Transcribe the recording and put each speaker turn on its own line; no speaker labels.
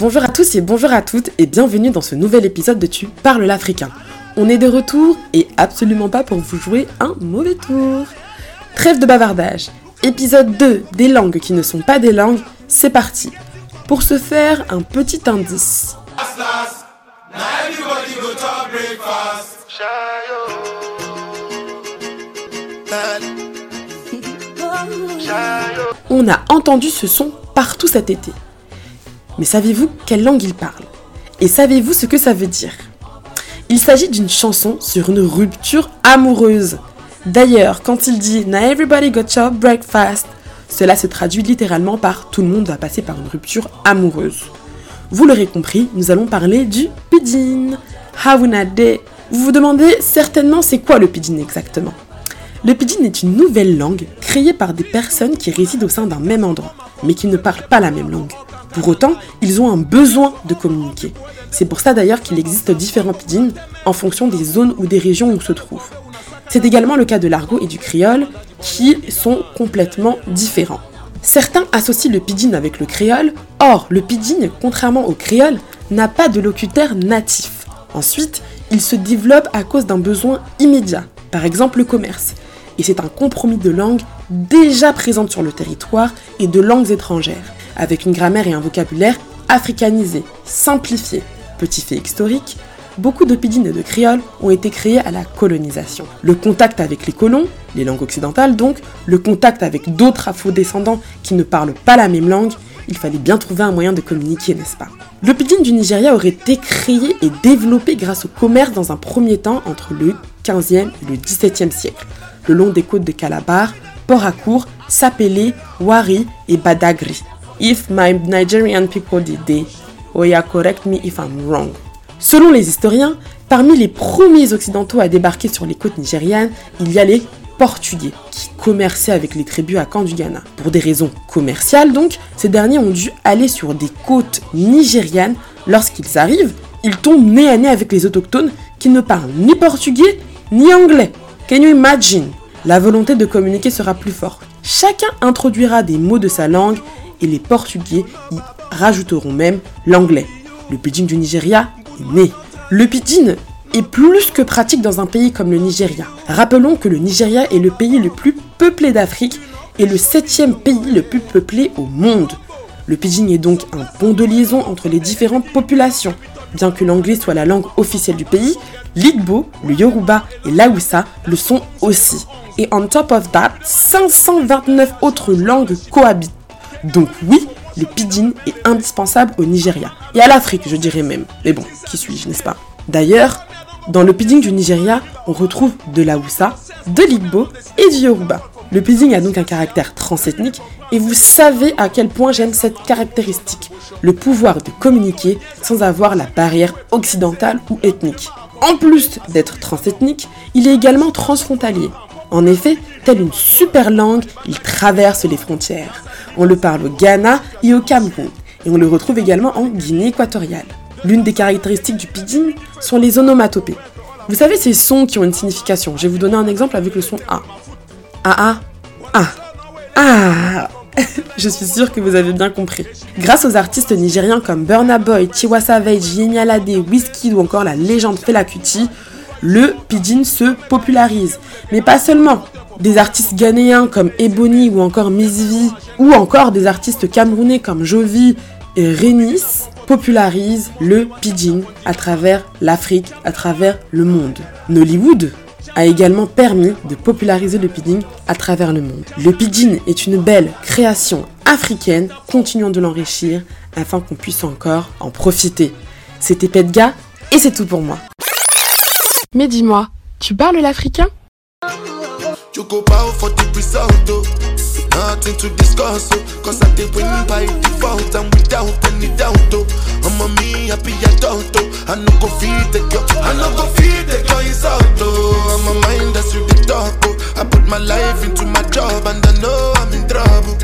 Bonjour à tous et bonjour à toutes et bienvenue dans ce nouvel épisode de Tu parles l'africain. On est de retour et absolument pas pour vous jouer un mauvais tour. Trêve de bavardage. Épisode 2 des langues qui ne sont pas des langues, c'est parti. Pour ce faire, un petit indice. On a entendu ce son partout cet été. Mais savez-vous quelle langue il parle? Et savez-vous ce que ça veut dire? Il s'agit d'une chanson sur une rupture amoureuse. D'ailleurs, quand il dit Now everybody got your breakfast, cela se traduit littéralement par tout le monde va passer par une rupture amoureuse. Vous l'aurez compris, nous allons parler du pidgin. Day. Vous vous demandez certainement c'est quoi le pidgin exactement? Le pidgin est une nouvelle langue créée par des personnes qui résident au sein d'un même endroit, mais qui ne parlent pas la même langue. Pour autant, ils ont un besoin de communiquer. C'est pour ça d'ailleurs qu'il existe différents pidgins en fonction des zones ou des régions où se trouvent. C'est également le cas de l'argot et du créole qui sont complètement différents. Certains associent le pidgin avec le créole, or le pidgin, contrairement au créole, n'a pas de locutaire natif. Ensuite, il se développe à cause d'un besoin immédiat, par exemple le commerce. Et c'est un compromis de langues déjà présentes sur le territoire et de langues étrangères, avec une grammaire et un vocabulaire africanisés, simplifiés. Petit fait historique, beaucoup de et de créoles ont été créés à la colonisation. Le contact avec les colons, les langues occidentales donc, le contact avec d'autres afro-descendants qui ne parlent pas la même langue, il fallait bien trouver un moyen de communiquer, n'est-ce pas? Le pidgin du Nigeria aurait été créé et développé grâce au commerce dans un premier temps entre le 15e et le 17e siècle, le long des côtes de Calabar, Port Harcourt, Sapele, Wari et Badagry. If my Nigerian people did they, Oya correct me if I'm wrong. Selon les historiens, parmi les premiers occidentaux à débarquer sur les côtes nigérianes, il y a les Portugais qui commerçaient avec les tribus à Camp du Ghana. Pour des raisons commerciales donc, ces derniers ont dû aller sur des côtes nigérianes. Lorsqu'ils arrivent, ils tombent nez à nez avec les autochtones qui ne parlent ni portugais ni anglais. Can you imagine? La volonté de communiquer sera plus forte. Chacun introduira des mots de sa langue et les Portugais y rajouteront même l'anglais. Le pidgin du Nigeria est né. Le pidgin est plus que pratique dans un pays comme le Nigeria. Rappelons que le Nigeria est le pays le plus peuplé d'Afrique et le septième pays le plus peuplé au monde. Le pidgin est donc un pont de liaison entre les différentes populations. Bien que l'anglais soit la langue officielle du pays, l'Igbo, le Yoruba et l'Aoussa le sont aussi. Et on top of that, 529 autres langues cohabitent. Donc oui, le pidgin est indispensable au Nigeria. Et à l'Afrique, je dirais même. Mais bon, qui suis-je, n'est-ce pas? D'ailleurs, dans le pidgin du Nigeria, on retrouve de l'Aoussa, de l'Igbo et du Yoruba. Le pidgin a donc un caractère transethnique et vous savez à quel point j'aime cette caractéristique, le pouvoir de communiquer sans avoir la barrière occidentale ou ethnique. En plus d'être transethnique, il est également transfrontalier. En effet, telle une super langue, il traverse les frontières. On le parle au Ghana et au Cameroun, et on le retrouve également en Guinée équatoriale. L'une des caractéristiques du pidgin sont les onomatopées. Vous savez ces sons qui ont une signification. Je vais vous donner un exemple avec le son A. A A A. Ah Je suis sûre que vous avez bien compris. Grâce aux artistes nigériens comme Burna Boy, Tiwa Savage, Yemi Alade, ou encore la légende Fela Kuti, le pidgin se popularise. Mais pas seulement. Des artistes ghanéens comme Ebony ou encore Mizvi, ou encore des artistes camerounais comme Jovi et Renis popularisent le pidgin à travers l'Afrique, à travers le monde. Nollywood a également permis de populariser le pidgin à travers le monde. Le pidgin est une belle création africaine, continuons de l'enrichir afin qu'on puisse encore en profiter. C'était Petga et c'est tout pour moi. Mais dis-moi, tu parles l'africain? You go bow for the result, oh. Nothing to discuss, oh. Cause I did win by default and without any doubt, oh. I'm a me happy adult, oh. I no go feed the girl, I no go feed the girl, out, oh. I'm a mind that's you the talk, oh. I put my life into my job and I know I'm in trouble.